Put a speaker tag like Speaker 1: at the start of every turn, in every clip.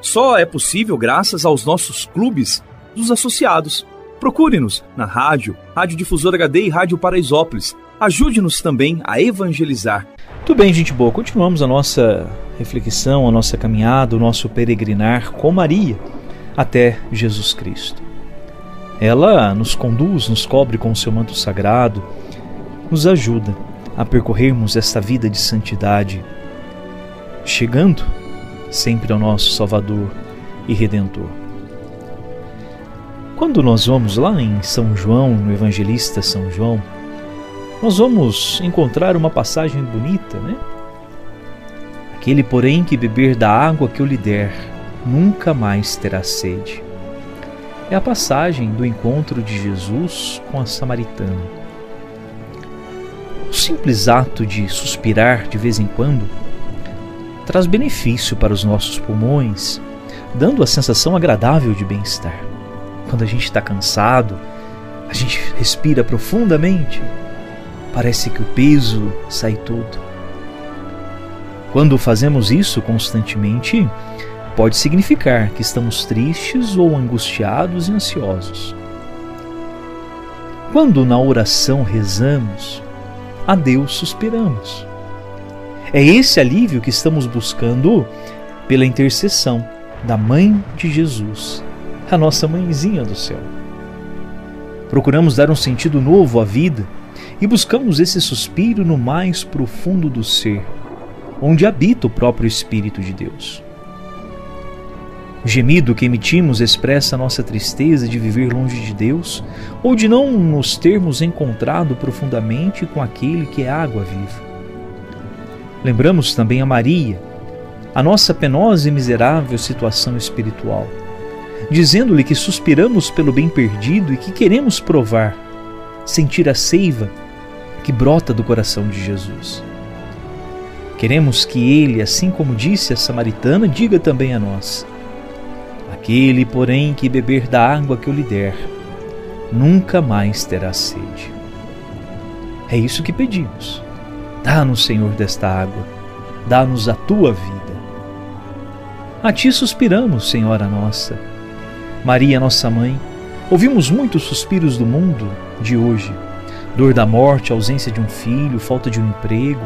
Speaker 1: só é possível graças aos nossos clubes dos associados. Procure-nos na rádio, Rádio Difusora HD e Rádio Paraisópolis. Ajude-nos também a evangelizar.
Speaker 2: Tudo bem, gente boa. Continuamos a nossa reflexão, a nossa caminhada, o nosso peregrinar com Maria até Jesus Cristo. Ela nos conduz, nos cobre com o seu manto sagrado, nos ajuda a percorrermos esta vida de santidade, chegando sempre ao nosso Salvador e Redentor. Quando nós vamos lá em São João, no Evangelista São João, nós vamos encontrar uma passagem bonita, né? Aquele, porém, que beber da água que eu lhe der, nunca mais terá sede. É a passagem do encontro de Jesus com a samaritana. O simples ato de suspirar de vez em quando traz benefício para os nossos pulmões, dando a sensação agradável de bem-estar. Quando a gente está cansado, a gente respira profundamente, parece que o peso sai todo. Quando fazemos isso constantemente, pode significar que estamos tristes ou angustiados e ansiosos. Quando na oração rezamos, a Deus suspiramos. É esse alívio que estamos buscando pela intercessão da Mãe de Jesus, a nossa mãezinha do céu. Procuramos dar um sentido novo à vida e buscamos esse suspiro no mais profundo do ser, onde habita o próprio Espírito de Deus. O gemido que emitimos expressa nossa tristeza de viver longe de Deus ou de não nos termos encontrado profundamente com aquele que é água viva. Lembramos também a Maria, a nossa penosa e miserável situação espiritual, dizendo-lhe que suspiramos pelo bem perdido e que queremos provar, sentir a seiva que brota do coração de Jesus. Queremos que ele, assim como disse a samaritana, diga também a nós: Aquele, porém, que beber da água que eu lhe der, nunca mais terá sede. É isso que pedimos Dá-nos, Senhor, desta água, dá-nos a tua vida. A ti suspiramos, Senhora nossa. Maria, nossa mãe, ouvimos muitos suspiros do mundo de hoje: dor da morte, ausência de um filho, falta de um emprego,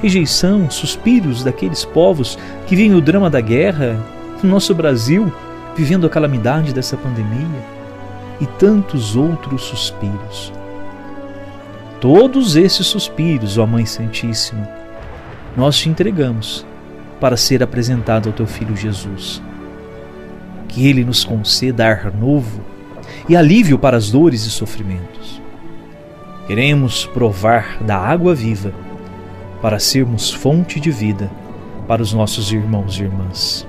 Speaker 2: rejeição, suspiros daqueles povos que vivem o drama da guerra, no nosso Brasil, vivendo a calamidade dessa pandemia, e tantos outros suspiros todos esses suspiros, ó Mãe Santíssima, nós te entregamos para ser apresentado ao teu Filho Jesus. Que ele nos conceda ar novo e alívio para as dores e sofrimentos. Queremos provar da água viva para sermos fonte de vida para os nossos irmãos e irmãs.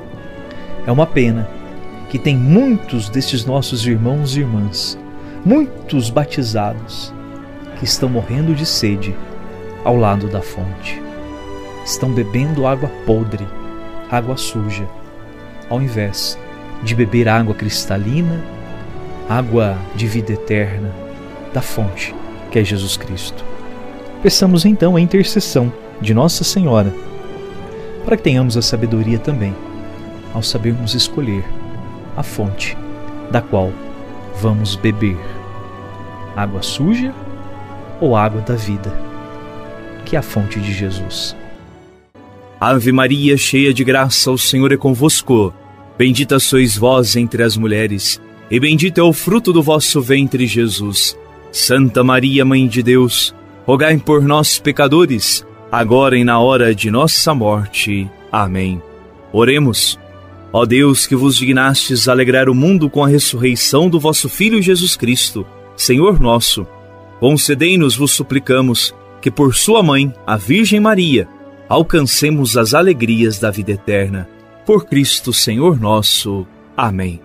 Speaker 2: É uma pena que tem muitos desses nossos irmãos e irmãs, muitos batizados, estão morrendo de sede ao lado da fonte. Estão bebendo água podre, água suja, ao invés de beber água cristalina, água de vida eterna da fonte, que é Jesus Cristo. Peçamos então a intercessão de Nossa Senhora, para que tenhamos a sabedoria também, ao sabermos escolher a fonte da qual vamos beber. Água suja ou água da vida, que é a fonte de Jesus.
Speaker 1: Ave Maria, cheia de graça, o Senhor é convosco. Bendita sois vós entre as mulheres, e bendito é o fruto do vosso ventre, Jesus.
Speaker 2: Santa Maria, Mãe de Deus, rogai por nós, pecadores, agora e na hora de nossa morte. Amém. Oremos. Ó Deus, que vos dignastes alegrar o mundo com a ressurreição do vosso Filho Jesus Cristo, Senhor nosso, concedei-nos, vos suplicamos, que por sua mãe, a Virgem Maria, alcancemos as alegrias da vida eterna. Por Cristo, Senhor nosso. Amém.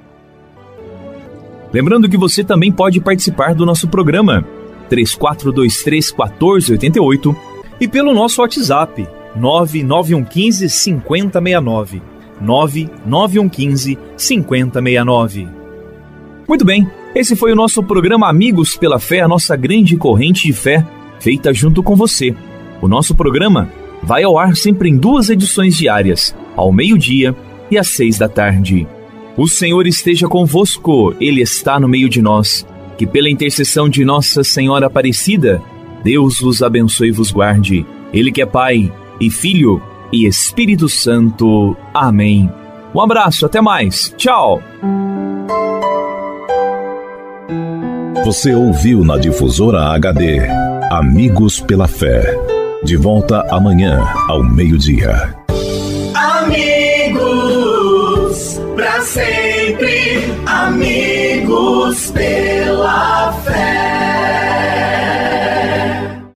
Speaker 2: Lembrando que você também pode participar do nosso programa 3423 1488 e pelo nosso WhatsApp 99115 5069. 99115 5069. Muito bem, esse foi o nosso programa Amigos pela Fé, a nossa grande corrente de fé, feita junto com você. O nosso programa vai ao ar sempre em duas edições diárias, ao meio-dia e às seis da tarde. O Senhor esteja convosco, Ele está no meio de nós. Que pela intercessão de Nossa Senhora Aparecida, Deus vos abençoe e vos guarde. Ele que é Pai e Filho e Espírito Santo. Amém. Um abraço, até mais. Tchau.
Speaker 3: Você ouviu na difusora HD Amigos pela Fé. De volta amanhã ao meio-dia.
Speaker 1: Amigos, para sempre, amigos pela